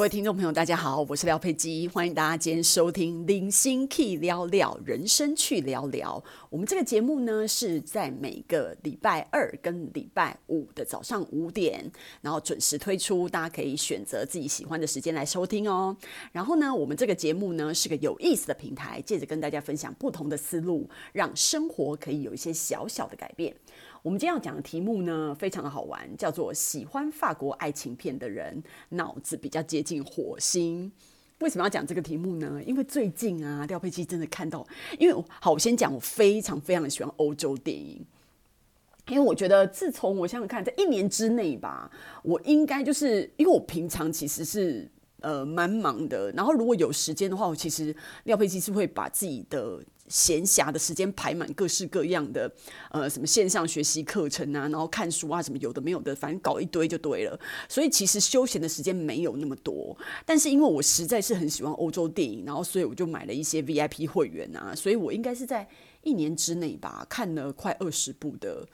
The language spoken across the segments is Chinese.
各位听众朋友，大家好，我是廖佩基，欢迎大家今天收听《零星 Key 聊聊人生去聊聊》。我们这个节目呢，是在每个礼拜二跟礼拜五的早上五点，然后准时推出，大家可以选择自己喜欢的时间来收听哦。然后呢，我们这个节目呢，是个有意思的平台，借着跟大家分享不同的思路，让生活可以有一些小小的改变。我们今天要讲的题目呢，非常的好玩，叫做“喜欢法国爱情片的人脑子比较接近火星”。为什么要讲这个题目呢？因为最近啊，廖佩琪真的看到，因为好，我先讲，我非常非常的喜欢欧洲电影，因为我觉得自从我想想看，在一年之内吧，我应该就是因为我平常其实是呃蛮忙的，然后如果有时间的话，我其实廖佩基是会把自己的。闲暇的时间排满各式各样的，呃，什么线上学习课程啊，然后看书啊，什么有的没有的，反正搞一堆就对了。所以其实休闲的时间没有那么多。但是因为我实在是很喜欢欧洲电影，然后所以我就买了一些 VIP 会员啊，所以我应该是在一年之内吧，看了快二十部的，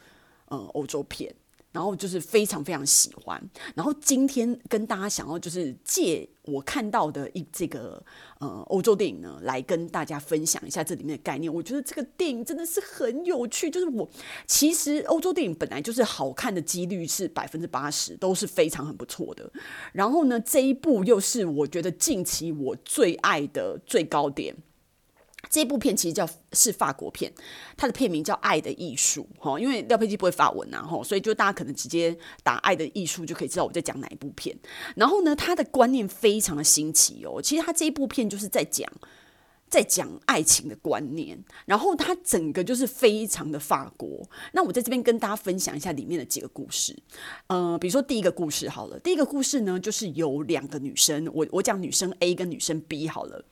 呃，欧洲片。然后就是非常非常喜欢。然后今天跟大家想要就是借我看到的一这个呃欧洲电影呢，来跟大家分享一下这里面的概念。我觉得这个电影真的是很有趣。就是我其实欧洲电影本来就是好看的几率是百分之八十，都是非常很不错的。然后呢，这一部又是我觉得近期我最爱的最高点。这部片其实叫是法国片，它的片名叫《爱的艺术》哈，因为廖佩基不会法文呐哈，所以就大家可能直接打《爱的艺术》就可以知道我在讲哪一部片。然后呢，他的观念非常的新奇哦，其实他这一部片就是在讲在讲爱情的观念，然后他整个就是非常的法国。那我在这边跟大家分享一下里面的几个故事，呃，比如说第一个故事好了，第一个故事呢就是有两个女生，我我讲女生 A 跟女生 B 好了。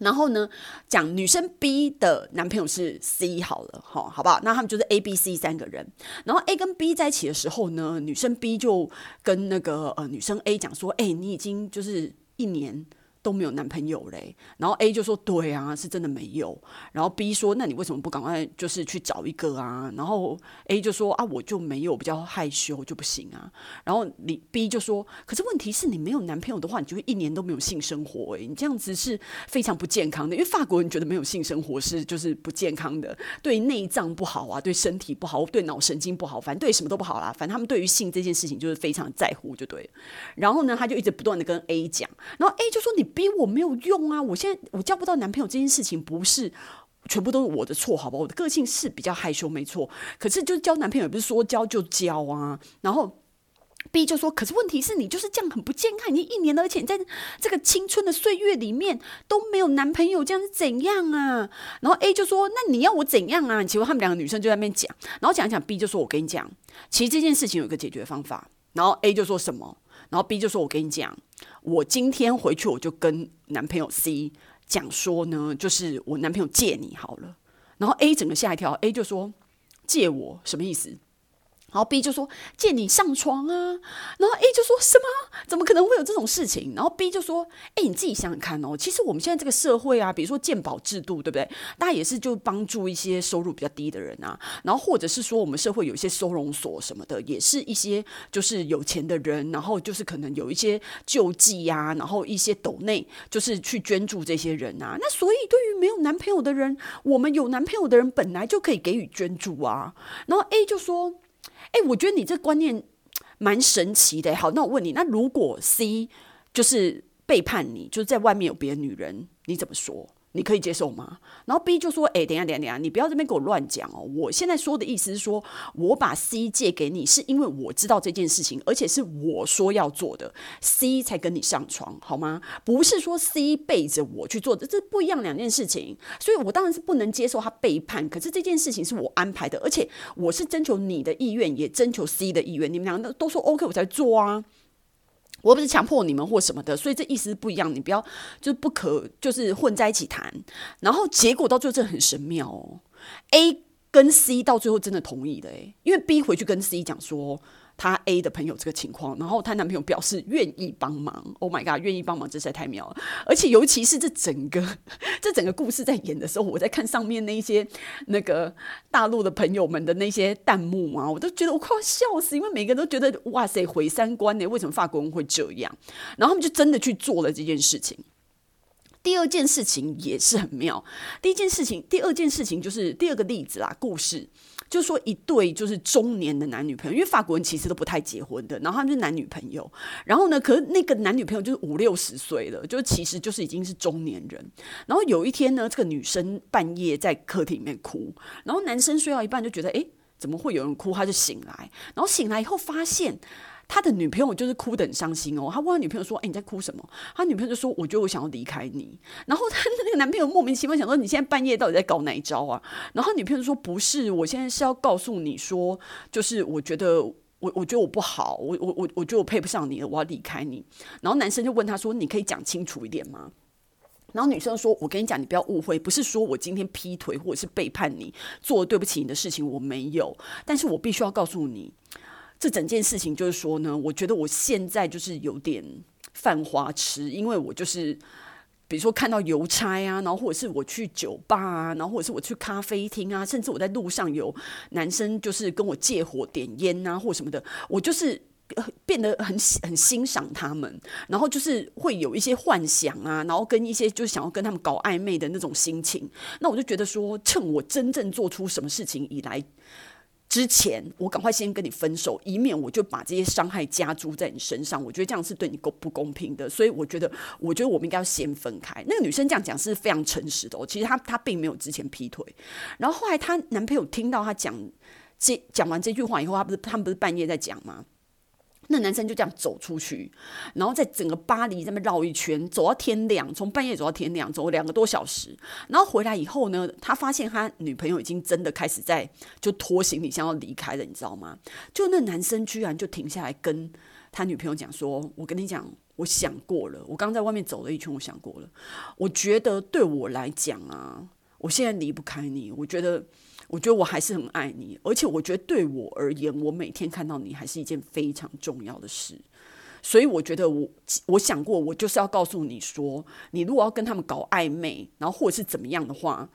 然后呢，讲女生 B 的男朋友是 C 好了，好，好不好？那他们就是 A、B、C 三个人。然后 A 跟 B 在一起的时候呢，女生 B 就跟那个呃女生 A 讲说：“哎，你已经就是一年。”都没有男朋友嘞，然后 A 就说对啊，是真的没有。然后 B 说，那你为什么不赶快就是去找一个啊？然后 A 就说啊，我就没有，比较害羞就不行啊。然后你 B 就说，可是问题是你没有男朋友的话，你就会一年都没有性生活诶，你这样子是非常不健康的。因为法国人觉得没有性生活是就是不健康的，对内脏不好啊，对身体不好，对脑神经不好，反正对什么都不好啦。反正他们对于性这件事情就是非常在乎，就对。然后呢，他就一直不断的跟 A 讲，然后 A 就说你。逼我没有用啊！我现在我交不到男朋友这件事情不是全部都是我的错，好吧？我的个性是比较害羞，没错。可是就是交男朋友也不是说交就交啊。然后 B 就说：“可是问题是你就是这样很不健康，你一年而且你在这个青春的岁月里面都没有男朋友，这样是怎样啊？”然后 A 就说：“那你要我怎样啊？”结果他们两个女生就在那边讲，然后讲一讲，B 就说：“我跟你讲，其实这件事情有一个解决方法。”然后 A 就说什么？然后 B 就说：“我跟你讲，我今天回去我就跟男朋友 C 讲说呢，就是我男朋友借你好了。”然后 A 整个吓一跳，A 就说：“借我什么意思？”然后 B 就说借你上床啊，然后 A 就说什么？怎么可能会有这种事情？然后 B 就说：哎，你自己想想看哦，其实我们现在这个社会啊，比如说鉴宝制度，对不对？大家也是就帮助一些收入比较低的人啊，然后或者是说我们社会有一些收容所什么的，也是一些就是有钱的人，然后就是可能有一些救济呀，然后一些斗内就是去捐助这些人啊。那所以对于没有男朋友的人，我们有男朋友的人本来就可以给予捐助啊。然后 A 就说。哎，我觉得你这观念蛮神奇的。好，那我问你，那如果 C 就是背叛你，就是在外面有别的女人，你怎么说？你可以接受吗？然后 B 就说：“哎，等下，等下，等一下，你不要这边给我乱讲哦！我现在说的意思是说，我把 C 借给你，是因为我知道这件事情，而且是我说要做的，C 才跟你上床，好吗？不是说 C 背着我去做的，这不一样两件事情。所以我当然是不能接受他背叛。可是这件事情是我安排的，而且我是征求你的意愿，也征求 C 的意愿，你们两个都说 OK，我才做啊。”我不是强迫你们或什么的，所以这意思不一样。你不要就不可就是混在一起谈，然后结果到最后真的很神妙哦。A 跟 C 到最后真的同意的，诶，因为 B 回去跟 C 讲说她 A 的朋友这个情况，然后她男朋友表示愿意帮忙。Oh my god，愿意帮忙，这实在太妙了！而且尤其是这整个 这整个故事在演的时候，我在看上面那些那个大陆的朋友们的那些弹幕啊，我都觉得我快要笑死，因为每个人都觉得哇塞毁三观呢，为什么法国人会这样？然后他们就真的去做了这件事情。第二件事情也是很妙。第一件事情，第二件事情就是第二个例子啦，故事。就说一对就是中年的男女朋友，因为法国人其实都不太结婚的，然后他们就是男女朋友。然后呢，可是那个男女朋友就是五六十岁了，就其实就是已经是中年人。然后有一天呢，这个女生半夜在客厅里面哭，然后男生睡到一半就觉得，哎，怎么会有人哭？他就醒来，然后醒来以后发现。他的女朋友就是哭得很伤心哦，他问他女朋友说：“哎，你在哭什么？”他女朋友就说：“我觉得我想要离开你。”然后他那个男朋友莫名其妙想说：“你现在半夜到底在搞哪一招啊？”然后女朋友就说：“不是，我现在是要告诉你说，就是我觉得我我觉得我不好，我我我我觉得我配不上你了，我要离开你。”然后男生就问他说：“你可以讲清楚一点吗？”然后女生说：“我跟你讲，你不要误会，不是说我今天劈腿或者是背叛你，做对不起你的事情，我没有，但是我必须要告诉你。”这整件事情就是说呢，我觉得我现在就是有点犯花痴，因为我就是比如说看到邮差啊，然后或者是我去酒吧啊，然后或者是我去咖啡厅啊，甚至我在路上有男生就是跟我借火点烟啊，或什么的，我就是变得很很欣赏他们，然后就是会有一些幻想啊，然后跟一些就是想要跟他们搞暧昧的那种心情，那我就觉得说，趁我真正做出什么事情以来。之前我赶快先跟你分手，以免我就把这些伤害加诸在你身上。我觉得这样是对你公不公平的，所以我觉得，我觉得我们应该要先分开。那个女生这样讲是非常诚实的哦，其实她她并没有之前劈腿，然后后来她男朋友听到她讲这讲完这句话以后，她不是他们不是半夜在讲吗？那男生就这样走出去，然后在整个巴黎这边绕一圈，走到天亮，从半夜走到天亮，走两个多小时。然后回来以后呢，他发现他女朋友已经真的开始在就拖行李箱要离开了，你知道吗？就那男生居然就停下来跟他女朋友讲说：“我跟你讲，我想过了，我刚在外面走了一圈，我想过了，我觉得对我来讲啊，我现在离不开你，我觉得。”我觉得我还是很爱你，而且我觉得对我而言，我每天看到你还是一件非常重要的事。所以我觉得我我想过，我就是要告诉你说，你如果要跟他们搞暧昧，然后或者是怎么样的话，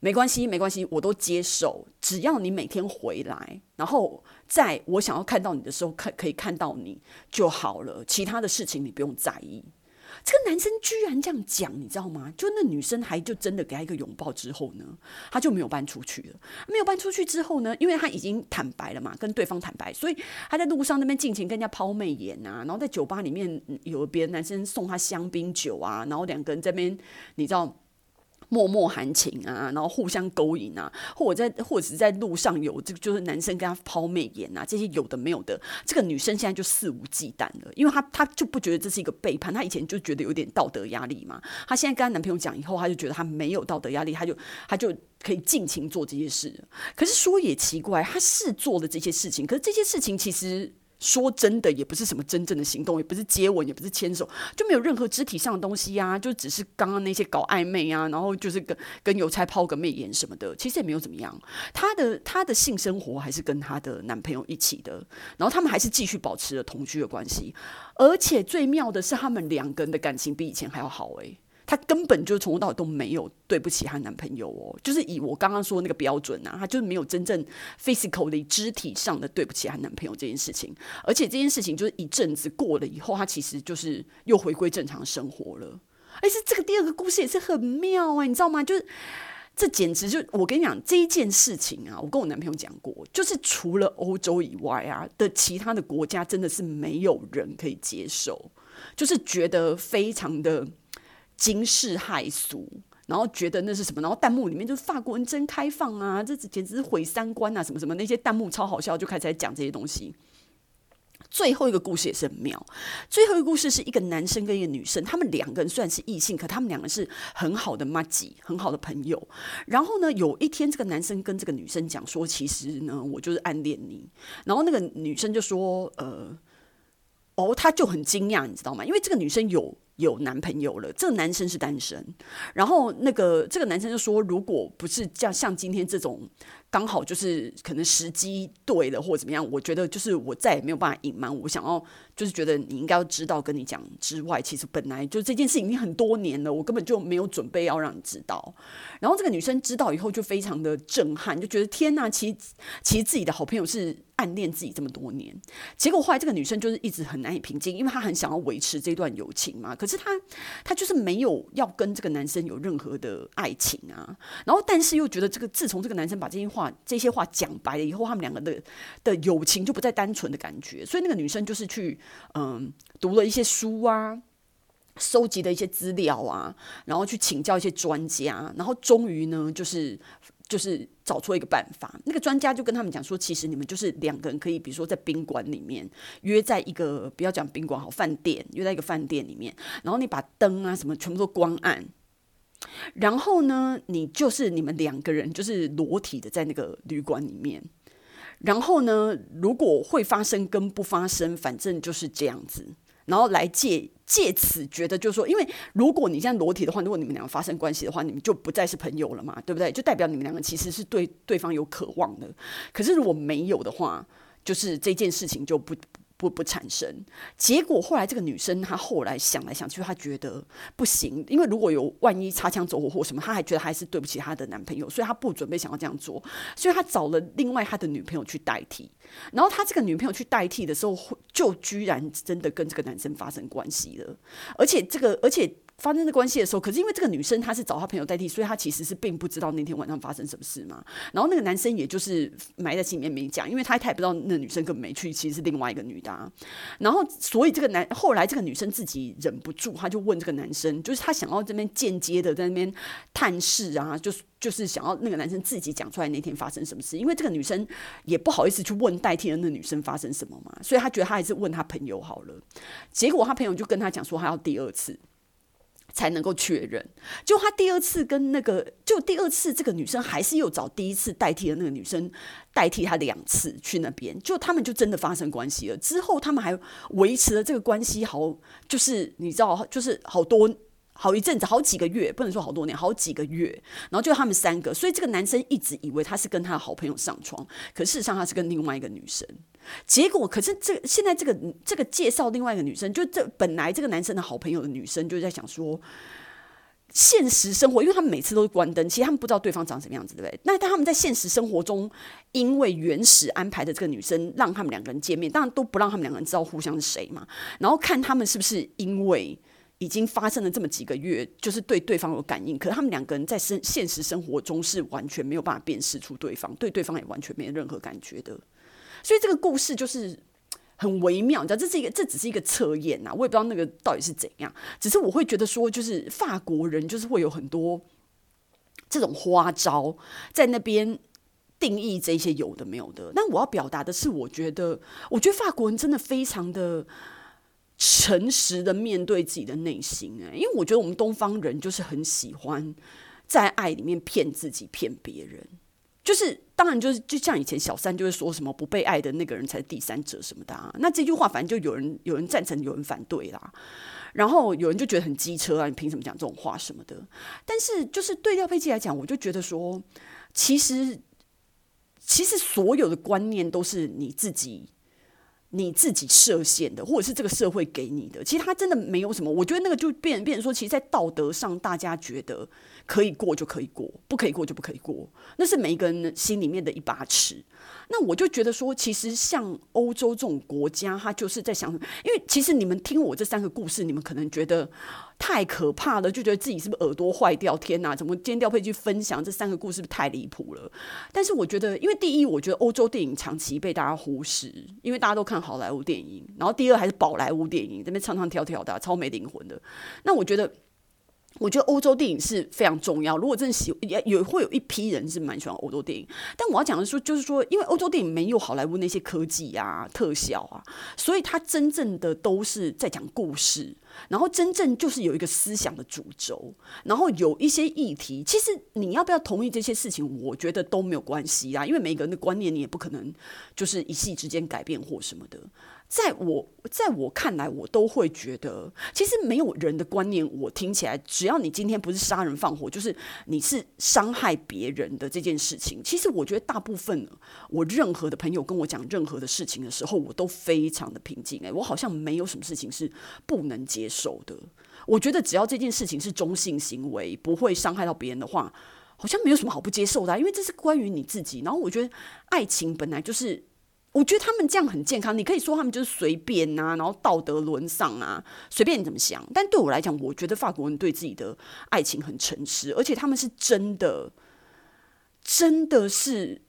没关系，没关系，我都接受。只要你每天回来，然后在我想要看到你的时候，看可以看到你就好了。其他的事情你不用在意。这个男生居然这样讲，你知道吗？就那女生还就真的给他一个拥抱之后呢，他就没有搬出去了。没有搬出去之后呢，因为他已经坦白了嘛，跟对方坦白，所以他在路上那边尽情跟人家抛媚眼啊，然后在酒吧里面有别的男生送他香槟酒啊，然后两个人这边，你知道。默默含情啊，然后互相勾引啊，或者在或者是在路上有这个，就是男生跟他抛媚眼啊，这些有的没有的，这个女生现在就肆无忌惮了，因为她她就不觉得这是一个背叛，她以前就觉得有点道德压力嘛，她现在跟她男朋友讲以后，她就觉得她没有道德压力，她就她就可以尽情做这些事。可是说也奇怪，她是做了这些事情，可是这些事情其实。说真的，也不是什么真正的行动，也不是接吻，也不是牵手，就没有任何肢体上的东西呀、啊，就只是刚刚那些搞暧昧啊，然后就是跟跟邮差抛个媚眼什么的，其实也没有怎么样。她的她的性生活还是跟她的男朋友一起的，然后他们还是继续保持了同居的关系，而且最妙的是，他们两个人的感情比以前还要好诶。她根本就从头到尾都没有对不起她男朋友哦，就是以我刚刚说的那个标准啊，她就是没有真正 physically 肢体上的对不起她男朋友这件事情，而且这件事情就是一阵子过了以后，她其实就是又回归正常生活了。而且这个第二个故事也是很妙哎，你知道吗？就是这简直就我跟你讲这一件事情啊，我跟我男朋友讲过，就是除了欧洲以外啊的其他的国家，真的是没有人可以接受，就是觉得非常的。惊世骇俗，然后觉得那是什么？然后弹幕里面就是法国人真开放啊，这简直是毁三观啊，什么什么那些弹幕超好笑，就开始在讲这些东西。最后一个故事也是很妙，最后一个故事是一个男生跟一个女生，他们两个人算是异性，可他们两个是很好的麻吉，很好的朋友。然后呢，有一天这个男生跟这个女生讲说，其实呢，我就是暗恋你。然后那个女生就说，呃，哦，他就很惊讶，你知道吗？因为这个女生有。有男朋友了，这个男生是单身。然后那个这个男生就说，如果不是像像今天这种刚好就是可能时机对了，或者怎么样，我觉得就是我再也没有办法隐瞒，我想要就是觉得你应该要知道，跟你讲之外，其实本来就这件事已经很多年了，我根本就没有准备要让你知道。然后这个女生知道以后就非常的震撼，就觉得天呐，其实其实自己的好朋友是暗恋自己这么多年。结果后来这个女生就是一直很难以平静，因为她很想要维持这段友情嘛，可是她她就是没有要跟这个男生有任何的爱情啊。然后但是又觉得这个自从这个男生把这些话。话这些话讲白了以后，他们两个的的友情就不再单纯的感觉，所以那个女生就是去嗯读了一些书啊，收集的一些资料啊，然后去请教一些专家，然后终于呢，就是就是找出一个办法。那个专家就跟他们讲说，其实你们就是两个人可以，比如说在宾馆里面约在一个不要讲宾馆好饭店，约在一个饭店里面，然后你把灯啊什么全部都关暗。然后呢，你就是你们两个人就是裸体的在那个旅馆里面。然后呢，如果会发生跟不发生，反正就是这样子。然后来借借此觉得，就是说，因为如果你这样裸体的话，如果你们两个发生关系的话，你们就不再是朋友了嘛，对不对？就代表你们两个其实是对对方有渴望的。可是如果没有的话，就是这件事情就不。不不产生，结果后来这个女生她后来想来想去，她觉得不行，因为如果有万一擦枪走火或什么，她还觉得还是对不起她的男朋友，所以她不准备想要这样做，所以她找了另外她的女朋友去代替。然后她这个女朋友去代替的时候，就居然真的跟这个男生发生关系了，而且这个而且。发生的关系的时候，可是因为这个女生她是找她朋友代替，所以她其实是并不知道那天晚上发生什么事嘛。然后那个男生也就是埋在心里面没讲，因为他他也不知道那女生根本没去，其实是另外一个女的啊。然后所以这个男后来这个女生自己忍不住，她就问这个男生，就是她想要这边间接的在那边探视啊，就是就是想要那个男生自己讲出来那天发生什么事，因为这个女生也不好意思去问代替的那女生发生什么嘛，所以她觉得她还是问她朋友好了。结果她朋友就跟她讲说，她要第二次。才能够确认。就他第二次跟那个，就第二次这个女生还是又找第一次代替的那个女生代替他两次去那边，就他们就真的发生关系了。之后他们还维持了这个关系，好，就是你知道，就是好多。好一阵子，好几个月，不能说好多年，好几个月。然后就他们三个，所以这个男生一直以为他是跟他的好朋友上床，可事实上他是跟另外一个女生。结果，可是这现在这个这个介绍另外一个女生，就这本来这个男生的好朋友的女生就在想说，现实生活，因为他们每次都是关灯，其实他们不知道对方长什么样子，对不对？那但他们在现实生活中，因为原始安排的这个女生让他们两个人见面，当然都不让他们两个人知道互相是谁嘛。然后看他们是不是因为。已经发生了这么几个月，就是对对方有感应，可是他们两个人在生现实生活中是完全没有办法辨识出对方，对对方也完全没有任何感觉的。所以这个故事就是很微妙，你知道，这是一个，这只是一个测验呐，我也不知道那个到底是怎样。只是我会觉得说，就是法国人就是会有很多这种花招在那边定义这些有的没有的。那我要表达的是，我觉得，我觉得法国人真的非常的。诚实的面对自己的内心，哎，因为我觉得我们东方人就是很喜欢在爱里面骗自己、骗别人，就是当然就是就像以前小三就会说什么不被爱的那个人才是第三者什么的，那这句话反正就有人有人赞成，有人反对啦，然后有人就觉得很机车啊，你凭什么讲这种话什么的？但是就是对廖佩琪来讲，我就觉得说，其实其实所有的观念都是你自己。你自己设限的，或者是这个社会给你的，其实他真的没有什么。我觉得那个就变变成说，其实，在道德上，大家觉得可以过就可以过，不可以过就不可以过，那是每一个人心里面的一把尺。那我就觉得说，其实像欧洲这种国家，他就是在想，因为其实你们听我这三个故事，你们可能觉得太可怕了，就觉得自己是不是耳朵坏掉？天哪，怎么今天调配去分享这三个故事，太离谱了？但是我觉得，因为第一，我觉得欧洲电影长期被大家忽视，因为大家都看好莱坞电影，然后第二还是宝莱坞电影，这边唱唱跳跳的，超没灵魂的。那我觉得。我觉得欧洲电影是非常重要。如果真的喜也也会有一批人是蛮喜欢欧洲电影，但我要讲的说，就是说，因为欧洲电影没有好莱坞那些科技啊、特效啊，所以它真正的都是在讲故事。然后真正就是有一个思想的主轴，然后有一些议题，其实你要不要同意这些事情，我觉得都没有关系啊，因为每个人的观念你也不可能就是一夕之间改变或什么的。在我在我看来，我都会觉得，其实没有人的观念，我听起来，只要你今天不是杀人放火，就是你是伤害别人的这件事情，其实我觉得大部分我任何的朋友跟我讲任何的事情的时候，我都非常的平静。诶，我好像没有什么事情是不能接受的。我觉得只要这件事情是中性行为，不会伤害到别人的话，好像没有什么好不接受的，因为这是关于你自己。然后我觉得爱情本来就是。我觉得他们这样很健康，你可以说他们就是随便呐、啊，然后道德沦丧啊，随便你怎么想。但对我来讲，我觉得法国人对自己的爱情很诚实，而且他们是真的，真的是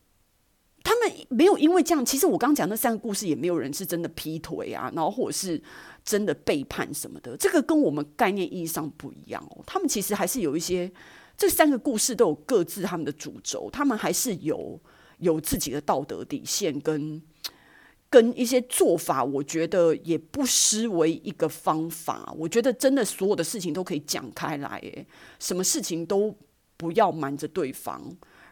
他们没有因为这样。其实我刚讲那三个故事，也没有人是真的劈腿啊，然后或者是真的背叛什么的。这个跟我们概念意义上不一样哦。他们其实还是有一些，这三个故事都有各自他们的主轴，他们还是有。有自己的道德底线跟跟一些做法，我觉得也不失为一个方法。我觉得真的所有的事情都可以讲开来，诶，什么事情都不要瞒着对方，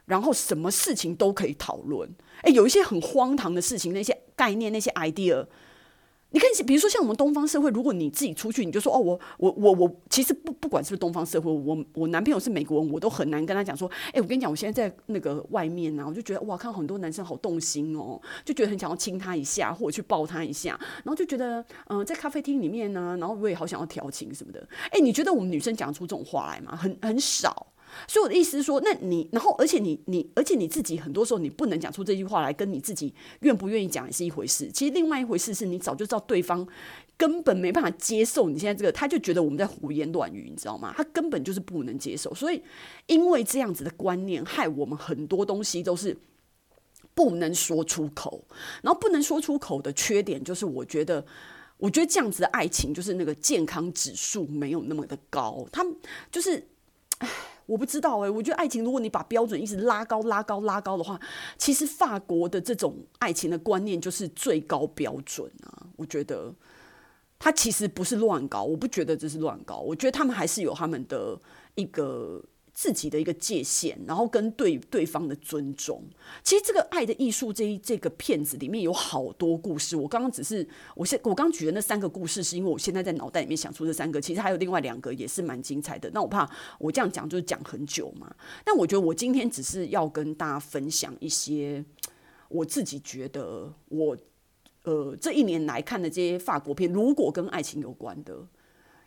然后什么事情都可以讨论。诶，有一些很荒唐的事情，那些概念，那些 idea。你看，比如说像我们东方社会，如果你自己出去，你就说哦，我我我我，其实不不管是不是东方社会，我我男朋友是美国人，我都很难跟他讲说，哎，我跟你讲，我现在在那个外面呢、啊，我就觉得哇，看很多男生好动心哦，就觉得很想要亲他一下，或者去抱他一下，然后就觉得嗯、在咖啡厅里面呢、然后我也好想要调情什么的。哎，你觉得我们女生讲出这种话来吗？很很少。所以我的意思是说，那你，然后，而且你，你，而且你自己，很多时候你不能讲出这句话来，跟你自己愿不愿意讲也是一回事。其实另外一回事是你早就知道对方根本没办法接受你现在这个，他就觉得我们在胡言乱语，你知道吗？他根本就是不能接受。所以因为这样子的观念，害我们很多东西都是不能说出口。然后不能说出口的缺点就是，我觉得，我觉得这样子的爱情就是那个健康指数没有那么的高。他就是，唉。我不知道诶、我觉得爱情，如果你把标准一直拉高、拉高、拉高的话，其实法国的这种爱情的观念就是最高标准啊。我觉得他其实不是乱搞，我不觉得这是乱搞，我觉得他们还是有他们的一个。自己的一个界限，然后跟对对方的尊重。其实这个《爱的艺术》这一这个片子里面有好多故事。我刚刚只是我现我刚举的那三个故事，是因为我现在在脑袋里面想出这三个。其实还有另外两个也是蛮精彩的。那我怕我这样讲就是讲很久嘛。但我觉得我今天只是要跟大家分享一些我自己觉得我呃这一年来看的这些法国片，如果跟爱情有关的，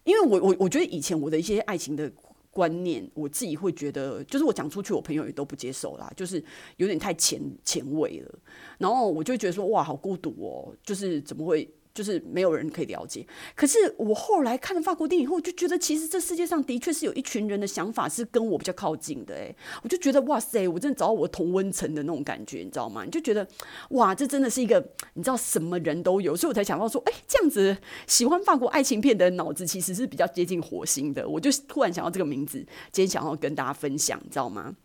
因为我我我觉得以前我的一些爱情的。观念，我自己会觉得，就是我讲出去，我朋友也都不接受啦，就是有点太前前卫了。然后我就觉得说，哇，好孤独哦，就是怎么会？就是没有人可以了解，可是我后来看了法国电影以后，就觉得其实这世界上的确是有一群人的想法是跟我比较靠近的，诶，我就觉得哇塞，我真的找到我同温层的那种感觉，你知道吗？你就觉得哇，这真的是一个你知道什么人都有，所以我才想到说，哎，这样子喜欢法国爱情片的脑子其实是比较接近火星的，我就突然想到这个名字，今天想要跟大家分享，你知道吗？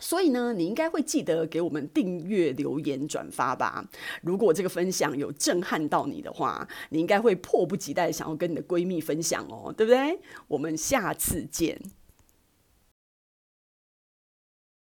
所以呢，你应该会记得给我们订阅、留言、转发吧。如果这个分享有震撼到你的话，你应该会迫不及待想要跟你的闺蜜分享哦，对不对？我们下次见。